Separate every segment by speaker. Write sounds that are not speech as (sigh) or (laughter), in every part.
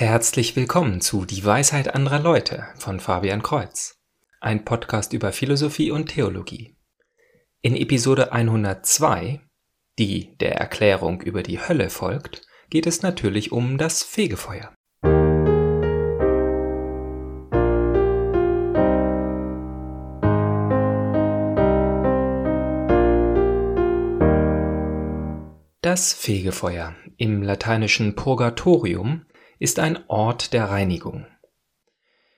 Speaker 1: Herzlich willkommen zu Die Weisheit anderer Leute von Fabian Kreuz, ein Podcast über Philosophie und Theologie. In Episode 102, die der Erklärung über die Hölle folgt, geht es natürlich um das Fegefeuer. Das Fegefeuer, im lateinischen Purgatorium, ist ein Ort der Reinigung.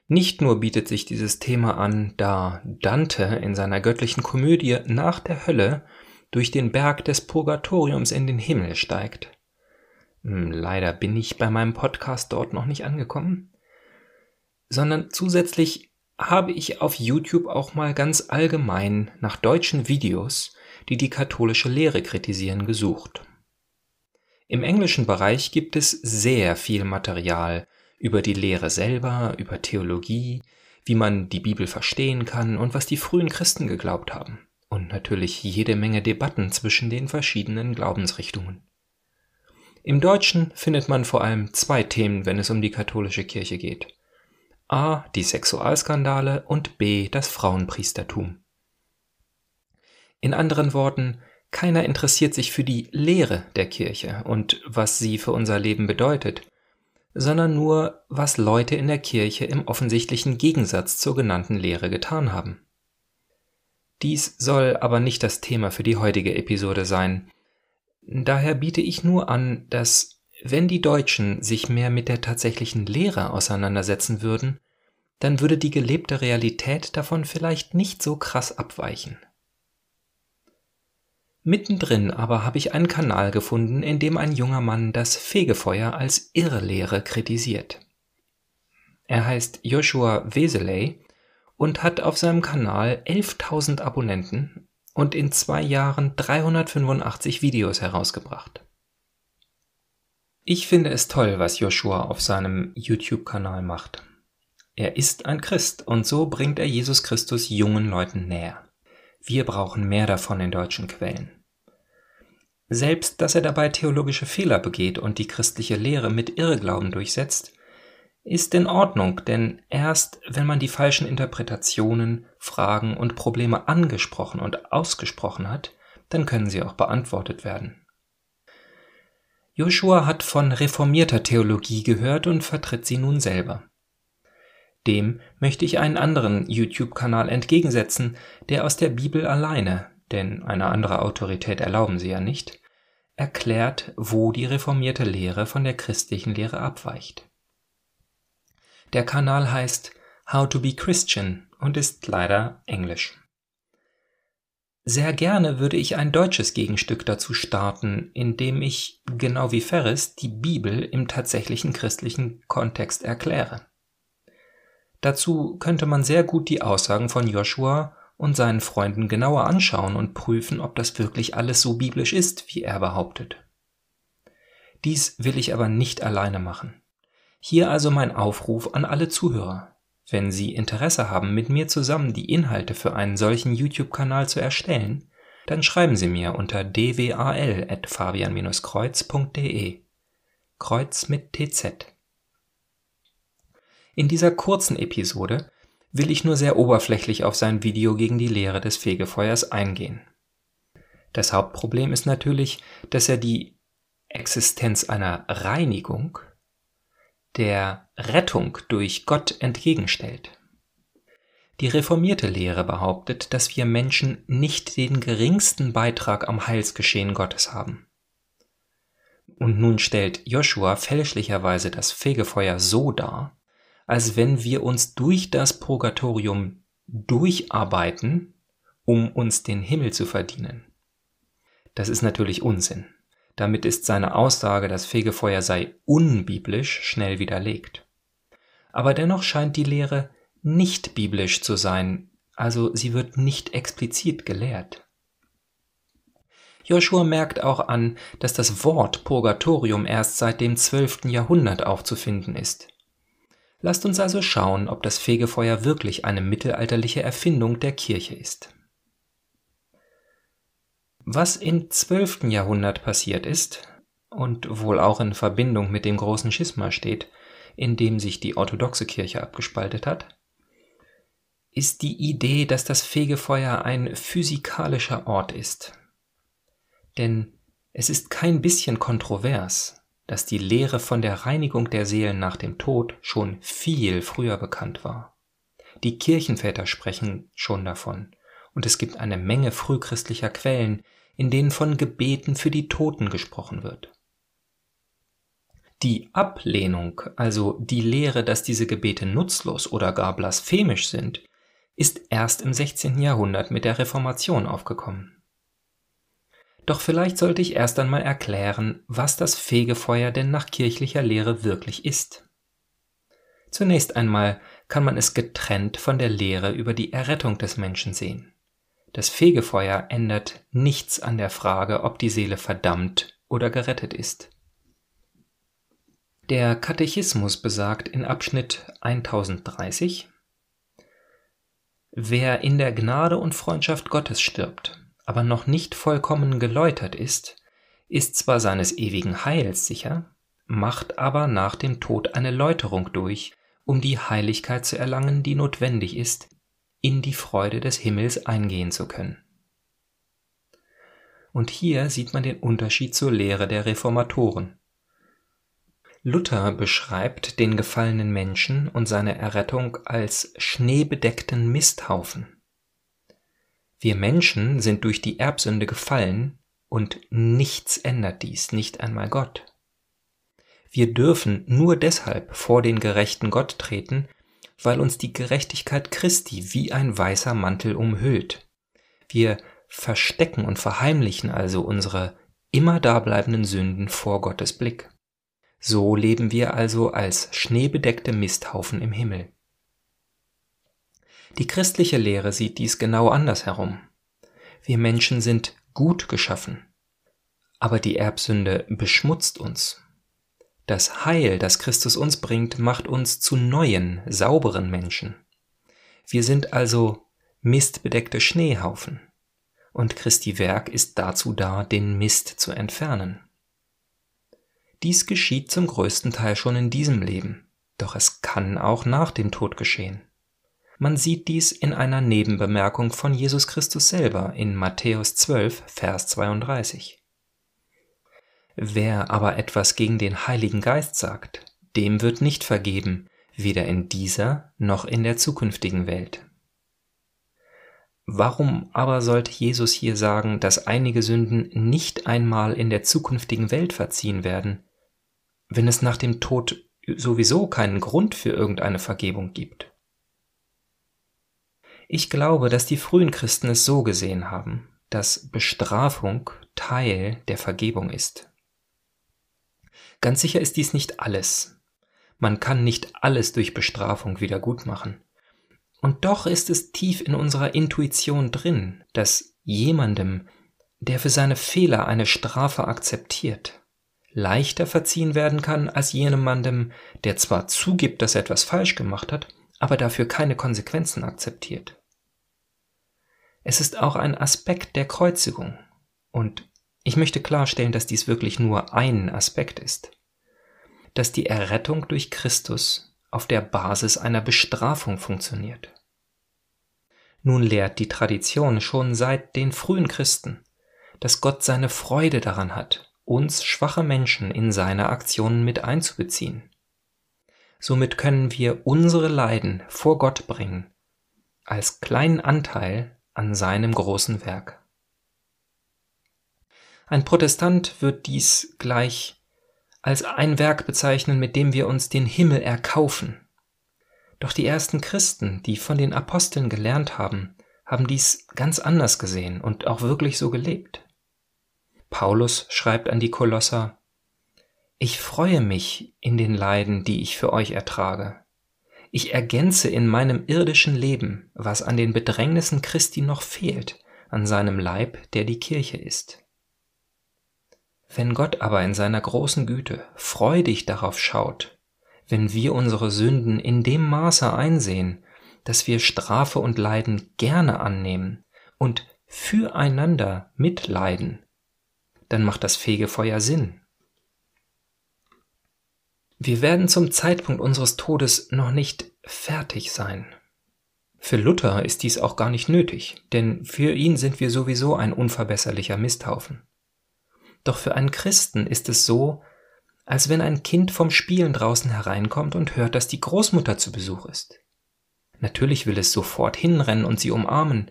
Speaker 1: Nicht nur bietet sich dieses Thema an, da Dante in seiner göttlichen Komödie nach der Hölle durch den Berg des Purgatoriums in den Himmel steigt. Hm, leider bin ich bei meinem Podcast dort noch nicht angekommen, sondern zusätzlich habe ich auf YouTube auch mal ganz allgemein nach deutschen Videos, die die katholische Lehre kritisieren, gesucht. Im englischen Bereich gibt es sehr viel Material über die Lehre selber, über Theologie, wie man die Bibel verstehen kann und was die frühen Christen geglaubt haben. Und natürlich jede Menge Debatten zwischen den verschiedenen Glaubensrichtungen. Im Deutschen findet man vor allem zwei Themen, wenn es um die katholische Kirche geht. A. Die Sexualskandale und B. das Frauenpriestertum. In anderen Worten, keiner interessiert sich für die Lehre der Kirche und was sie für unser Leben bedeutet, sondern nur, was Leute in der Kirche im offensichtlichen Gegensatz zur genannten Lehre getan haben. Dies soll aber nicht das Thema für die heutige Episode sein. Daher biete ich nur an, dass wenn die Deutschen sich mehr mit der tatsächlichen Lehre auseinandersetzen würden, dann würde die gelebte Realität davon vielleicht nicht so krass abweichen. Mittendrin aber habe ich einen Kanal gefunden, in dem ein junger Mann das Fegefeuer als Irrlehre kritisiert. Er heißt Joshua Weseley und hat auf seinem Kanal 11.000 Abonnenten und in zwei Jahren 385 Videos herausgebracht. Ich finde es toll, was Joshua auf seinem YouTube-Kanal macht. Er ist ein Christ und so bringt er Jesus Christus jungen Leuten näher. Wir brauchen mehr davon in deutschen Quellen. Selbst dass er dabei theologische Fehler begeht und die christliche Lehre mit Irrglauben durchsetzt, ist in Ordnung, denn erst wenn man die falschen Interpretationen, Fragen und Probleme angesprochen und ausgesprochen hat, dann können sie auch beantwortet werden. Joshua hat von reformierter Theologie gehört und vertritt sie nun selber. Dem möchte ich einen anderen YouTube-Kanal entgegensetzen, der aus der Bibel alleine, denn eine andere Autorität erlauben sie ja nicht, erklärt, wo die reformierte Lehre von der christlichen Lehre abweicht. Der Kanal heißt How to be Christian und ist leider englisch. Sehr gerne würde ich ein deutsches Gegenstück dazu starten, in dem ich, genau wie Ferris, die Bibel im tatsächlichen christlichen Kontext erkläre. Dazu könnte man sehr gut die Aussagen von Joshua und seinen Freunden genauer anschauen und prüfen, ob das wirklich alles so biblisch ist, wie er behauptet. Dies will ich aber nicht alleine machen. Hier also mein Aufruf an alle Zuhörer. Wenn Sie Interesse haben, mit mir zusammen die Inhalte für einen solchen YouTube-Kanal zu erstellen, dann schreiben Sie mir unter dwal.fabian-kreuz.de. Kreuz mit TZ. In dieser kurzen Episode will ich nur sehr oberflächlich auf sein Video gegen die Lehre des Fegefeuers eingehen. Das Hauptproblem ist natürlich, dass er die Existenz einer Reinigung der Rettung durch Gott entgegenstellt. Die reformierte Lehre behauptet, dass wir Menschen nicht den geringsten Beitrag am Heilsgeschehen Gottes haben. Und nun stellt Joshua fälschlicherweise das Fegefeuer so dar, als wenn wir uns durch das Purgatorium durcharbeiten, um uns den Himmel zu verdienen. Das ist natürlich Unsinn. Damit ist seine Aussage, das Fegefeuer sei unbiblisch, schnell widerlegt. Aber dennoch scheint die Lehre nicht biblisch zu sein, also sie wird nicht explizit gelehrt. Joshua merkt auch an, dass das Wort Purgatorium erst seit dem 12. Jahrhundert aufzufinden ist. Lasst uns also schauen, ob das Fegefeuer wirklich eine mittelalterliche Erfindung der Kirche ist. Was im 12. Jahrhundert passiert ist und wohl auch in Verbindung mit dem großen Schisma steht, in dem sich die orthodoxe Kirche abgespaltet hat, ist die Idee, dass das Fegefeuer ein physikalischer Ort ist. Denn es ist kein bisschen kontrovers, dass die Lehre von der Reinigung der Seelen nach dem Tod schon viel früher bekannt war. Die Kirchenväter sprechen schon davon, und es gibt eine Menge frühchristlicher Quellen, in denen von Gebeten für die Toten gesprochen wird. Die Ablehnung, also die Lehre, dass diese Gebete nutzlos oder gar blasphemisch sind, ist erst im 16. Jahrhundert mit der Reformation aufgekommen. Doch vielleicht sollte ich erst einmal erklären, was das Fegefeuer denn nach kirchlicher Lehre wirklich ist. Zunächst einmal kann man es getrennt von der Lehre über die Errettung des Menschen sehen. Das Fegefeuer ändert nichts an der Frage, ob die Seele verdammt oder gerettet ist. Der Katechismus besagt in Abschnitt 1030 Wer in der Gnade und Freundschaft Gottes stirbt, aber noch nicht vollkommen geläutert ist, ist zwar seines ewigen Heils sicher, macht aber nach dem Tod eine Läuterung durch, um die Heiligkeit zu erlangen, die notwendig ist, in die Freude des Himmels eingehen zu können. Und hier sieht man den Unterschied zur Lehre der Reformatoren. Luther beschreibt den gefallenen Menschen und seine Errettung als schneebedeckten Misthaufen. Wir Menschen sind durch die Erbsünde gefallen und nichts ändert dies, nicht einmal Gott. Wir dürfen nur deshalb vor den gerechten Gott treten, weil uns die Gerechtigkeit Christi wie ein weißer Mantel umhüllt. Wir verstecken und verheimlichen also unsere immer dableibenden Sünden vor Gottes Blick. So leben wir also als schneebedeckte Misthaufen im Himmel. Die christliche Lehre sieht dies genau andersherum. Wir Menschen sind gut geschaffen, aber die Erbsünde beschmutzt uns. Das Heil, das Christus uns bringt, macht uns zu neuen, sauberen Menschen. Wir sind also mistbedeckte Schneehaufen, und Christi Werk ist dazu da, den Mist zu entfernen. Dies geschieht zum größten Teil schon in diesem Leben, doch es kann auch nach dem Tod geschehen. Man sieht dies in einer Nebenbemerkung von Jesus Christus selber in Matthäus 12, Vers 32. Wer aber etwas gegen den Heiligen Geist sagt, dem wird nicht vergeben, weder in dieser noch in der zukünftigen Welt. Warum aber sollte Jesus hier sagen, dass einige Sünden nicht einmal in der zukünftigen Welt verziehen werden, wenn es nach dem Tod sowieso keinen Grund für irgendeine Vergebung gibt. Ich glaube, dass die frühen Christen es so gesehen haben, dass Bestrafung Teil der Vergebung ist. Ganz sicher ist dies nicht alles. Man kann nicht alles durch Bestrafung wieder gut machen. Und doch ist es tief in unserer Intuition drin, dass jemandem, der für seine Fehler eine Strafe akzeptiert, leichter verziehen werden kann als jemandem, der zwar zugibt, dass er etwas falsch gemacht hat, aber dafür keine Konsequenzen akzeptiert. Es ist auch ein Aspekt der Kreuzigung, und ich möchte klarstellen, dass dies wirklich nur ein Aspekt ist, dass die Errettung durch Christus auf der Basis einer Bestrafung funktioniert. Nun lehrt die Tradition schon seit den frühen Christen, dass Gott seine Freude daran hat, uns schwache Menschen in seine Aktionen mit einzubeziehen. Somit können wir unsere Leiden vor Gott bringen, als kleinen Anteil an seinem großen Werk. Ein Protestant wird dies gleich als ein Werk bezeichnen, mit dem wir uns den Himmel erkaufen. Doch die ersten Christen, die von den Aposteln gelernt haben, haben dies ganz anders gesehen und auch wirklich so gelebt. Paulus schreibt an die Kolosser, Ich freue mich in den Leiden, die ich für euch ertrage. Ich ergänze in meinem irdischen Leben, was an den Bedrängnissen Christi noch fehlt, an seinem Leib, der die Kirche ist. Wenn Gott aber in seiner großen Güte freudig darauf schaut, wenn wir unsere Sünden in dem Maße einsehen, dass wir Strafe und Leiden gerne annehmen und füreinander mitleiden, dann macht das Fegefeuer Sinn. Wir werden zum Zeitpunkt unseres Todes noch nicht fertig sein. Für Luther ist dies auch gar nicht nötig, denn für ihn sind wir sowieso ein unverbesserlicher Misthaufen. Doch für einen Christen ist es so, als wenn ein Kind vom Spielen draußen hereinkommt und hört, dass die Großmutter zu Besuch ist. Natürlich will es sofort hinrennen und sie umarmen,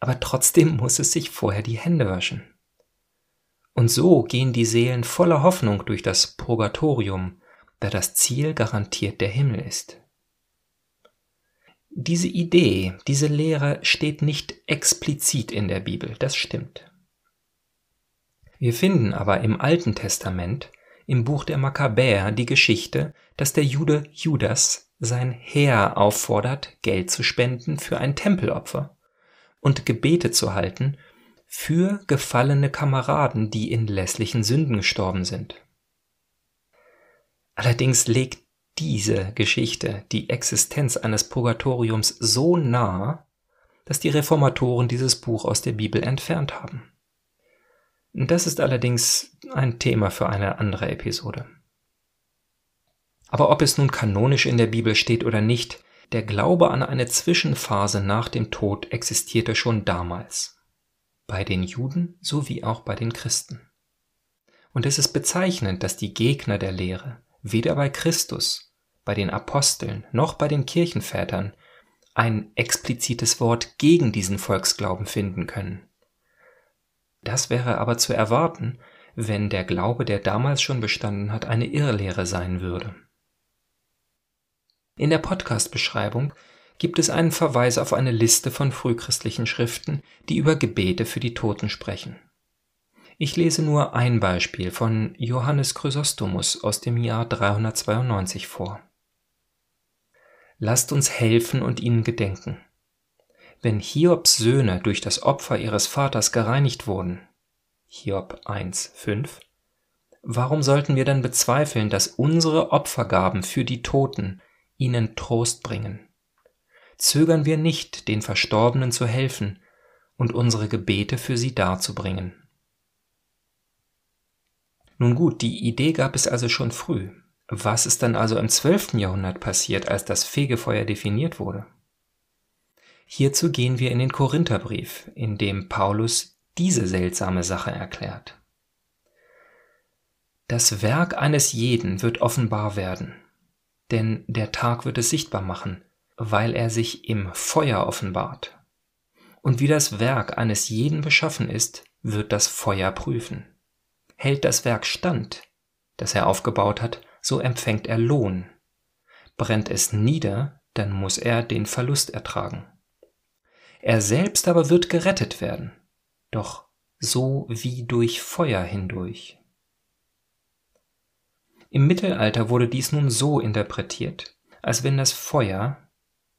Speaker 1: aber trotzdem (laughs) muss es sich vorher die Hände waschen. Und so gehen die Seelen voller Hoffnung durch das Purgatorium, da das Ziel garantiert der Himmel ist. Diese Idee, diese Lehre steht nicht explizit in der Bibel, das stimmt. Wir finden aber im Alten Testament, im Buch der Makkabäer, die Geschichte, dass der Jude Judas sein Heer auffordert, Geld zu spenden für ein Tempelopfer und Gebete zu halten für gefallene Kameraden, die in lässlichen Sünden gestorben sind. Allerdings legt diese Geschichte die Existenz eines Purgatoriums so nah, dass die Reformatoren dieses Buch aus der Bibel entfernt haben. Das ist allerdings ein Thema für eine andere Episode. Aber ob es nun kanonisch in der Bibel steht oder nicht, der Glaube an eine Zwischenphase nach dem Tod existierte schon damals. Bei den Juden sowie auch bei den Christen. Und es ist bezeichnend, dass die Gegner der Lehre weder bei Christus, bei den Aposteln noch bei den Kirchenvätern ein explizites Wort gegen diesen Volksglauben finden können. Das wäre aber zu erwarten, wenn der Glaube, der damals schon bestanden hat, eine Irrlehre sein würde. In der Podcast-Beschreibung gibt es einen Verweis auf eine Liste von frühchristlichen Schriften, die über Gebete für die Toten sprechen. Ich lese nur ein Beispiel von Johannes Chrysostomus aus dem Jahr 392 vor. Lasst uns helfen und ihnen gedenken. Wenn Hiobs Söhne durch das Opfer ihres Vaters gereinigt wurden, Hiob 1, 5, warum sollten wir dann bezweifeln, dass unsere Opfergaben für die Toten ihnen Trost bringen. Zögern wir nicht, den Verstorbenen zu helfen und unsere Gebete für sie darzubringen. Nun gut, die Idee gab es also schon früh. Was ist dann also im 12. Jahrhundert passiert, als das Fegefeuer definiert wurde? Hierzu gehen wir in den Korintherbrief, in dem Paulus diese seltsame Sache erklärt. Das Werk eines jeden wird offenbar werden, denn der Tag wird es sichtbar machen, weil er sich im Feuer offenbart. Und wie das Werk eines jeden beschaffen ist, wird das Feuer prüfen. Hält das Werk stand, das er aufgebaut hat, so empfängt er Lohn. Brennt es nieder, dann muss er den Verlust ertragen. Er selbst aber wird gerettet werden, doch so wie durch Feuer hindurch. Im Mittelalter wurde dies nun so interpretiert, als wenn das Feuer,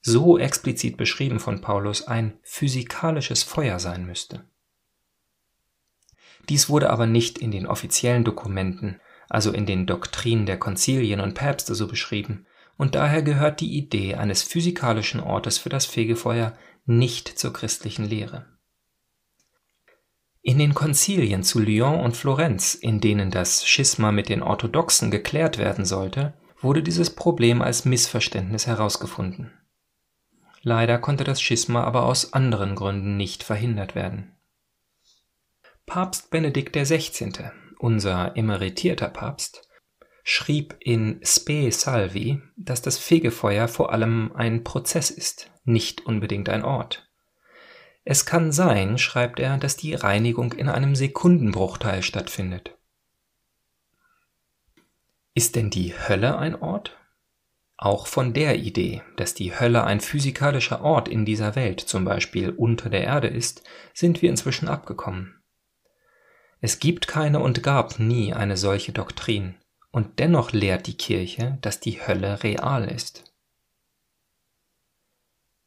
Speaker 1: so explizit beschrieben von Paulus, ein physikalisches Feuer sein müsste. Dies wurde aber nicht in den offiziellen Dokumenten, also in den Doktrinen der Konzilien und Päpste so beschrieben, und daher gehört die Idee eines physikalischen Ortes für das Fegefeuer nicht zur christlichen Lehre. In den Konzilien zu Lyon und Florenz, in denen das Schisma mit den Orthodoxen geklärt werden sollte, wurde dieses Problem als Missverständnis herausgefunden. Leider konnte das Schisma aber aus anderen Gründen nicht verhindert werden. Papst Benedikt XVI., unser emeritierter Papst, schrieb in Spe Salvi, dass das Fegefeuer vor allem ein Prozess ist, nicht unbedingt ein Ort. Es kann sein, schreibt er, dass die Reinigung in einem Sekundenbruchteil stattfindet. Ist denn die Hölle ein Ort? Auch von der Idee, dass die Hölle ein physikalischer Ort in dieser Welt, zum Beispiel unter der Erde ist, sind wir inzwischen abgekommen. Es gibt keine und gab nie eine solche Doktrin, und dennoch lehrt die Kirche, dass die Hölle real ist.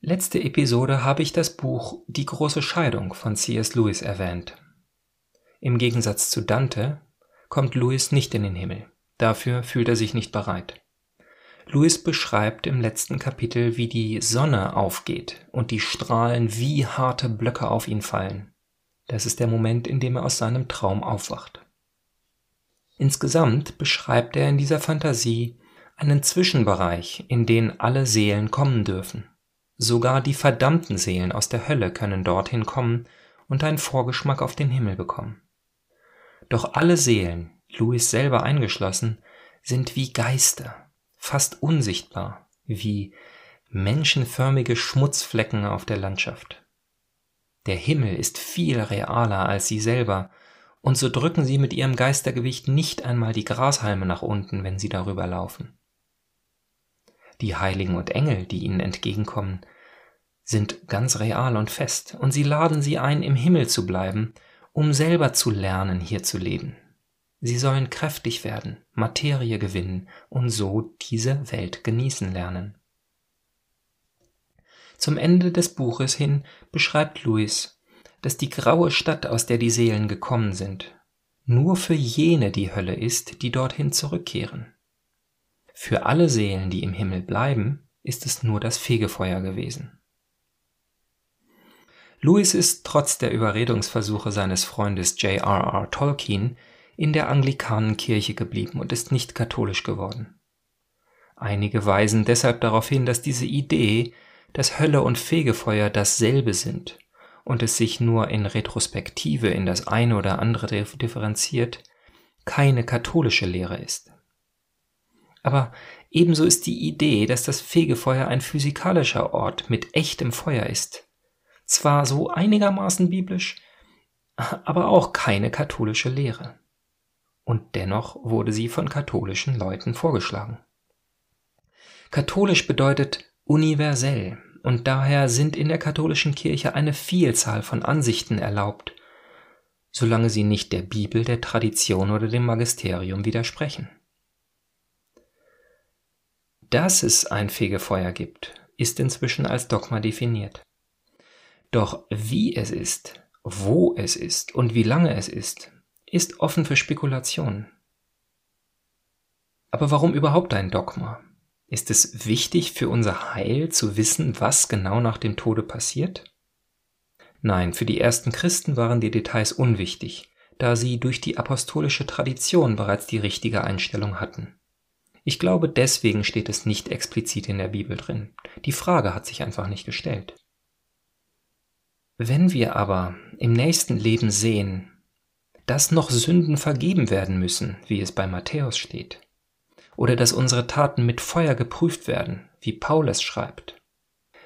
Speaker 1: Letzte Episode habe ich das Buch Die große Scheidung von C.S. Lewis erwähnt. Im Gegensatz zu Dante kommt Lewis nicht in den Himmel. Dafür fühlt er sich nicht bereit. Lewis beschreibt im letzten Kapitel, wie die Sonne aufgeht und die Strahlen wie harte Blöcke auf ihn fallen. Das ist der Moment, in dem er aus seinem Traum aufwacht. Insgesamt beschreibt er in dieser Fantasie einen Zwischenbereich, in den alle Seelen kommen dürfen. Sogar die verdammten Seelen aus der Hölle können dorthin kommen und einen Vorgeschmack auf den Himmel bekommen. Doch alle Seelen, Louis selber eingeschlossen, sind wie Geister, fast unsichtbar, wie menschenförmige Schmutzflecken auf der Landschaft. Der Himmel ist viel realer als sie selber, und so drücken sie mit ihrem Geistergewicht nicht einmal die Grashalme nach unten, wenn sie darüber laufen. Die Heiligen und Engel, die ihnen entgegenkommen, sind ganz real und fest, und sie laden sie ein, im Himmel zu bleiben, um selber zu lernen, hier zu leben. Sie sollen kräftig werden, Materie gewinnen und so diese Welt genießen lernen. Zum Ende des Buches hin beschreibt Louis, dass die graue Stadt, aus der die Seelen gekommen sind, nur für jene die Hölle ist, die dorthin zurückkehren. Für alle Seelen, die im Himmel bleiben, ist es nur das Fegefeuer gewesen. Louis ist trotz der Überredungsversuche seines Freundes J.R.R. Tolkien in der Anglikanenkirche geblieben und ist nicht katholisch geworden. Einige weisen deshalb darauf hin, dass diese Idee, dass Hölle und Fegefeuer dasselbe sind und es sich nur in Retrospektive in das eine oder andere differenziert, keine katholische Lehre ist. Aber ebenso ist die Idee, dass das Fegefeuer ein physikalischer Ort mit echtem Feuer ist, zwar so einigermaßen biblisch, aber auch keine katholische Lehre und dennoch wurde sie von katholischen Leuten vorgeschlagen. Katholisch bedeutet universell und daher sind in der katholischen Kirche eine Vielzahl von Ansichten erlaubt, solange sie nicht der Bibel, der Tradition oder dem Magisterium widersprechen. Dass es ein Fegefeuer gibt, ist inzwischen als Dogma definiert. Doch wie es ist, wo es ist und wie lange es ist, ist offen für Spekulationen. Aber warum überhaupt ein Dogma? Ist es wichtig für unser Heil zu wissen, was genau nach dem Tode passiert? Nein, für die ersten Christen waren die Details unwichtig, da sie durch die apostolische Tradition bereits die richtige Einstellung hatten. Ich glaube, deswegen steht es nicht explizit in der Bibel drin. Die Frage hat sich einfach nicht gestellt. Wenn wir aber im nächsten Leben sehen, dass noch Sünden vergeben werden müssen, wie es bei Matthäus steht, oder dass unsere Taten mit Feuer geprüft werden, wie Paulus schreibt.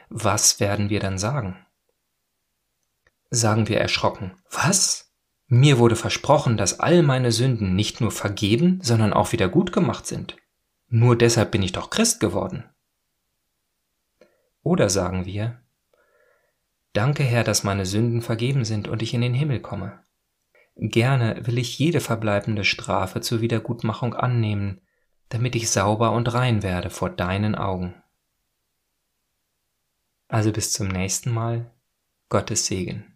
Speaker 1: Was werden wir dann sagen? Sagen wir erschrocken, was? Mir wurde versprochen, dass all meine Sünden nicht nur vergeben, sondern auch wieder gut gemacht sind. Nur deshalb bin ich doch Christ geworden. Oder sagen wir, Danke Herr, dass meine Sünden vergeben sind und ich in den Himmel komme. Gerne will ich jede verbleibende Strafe zur Wiedergutmachung annehmen, damit ich sauber und rein werde vor deinen Augen. Also bis zum nächsten Mal, Gottes Segen.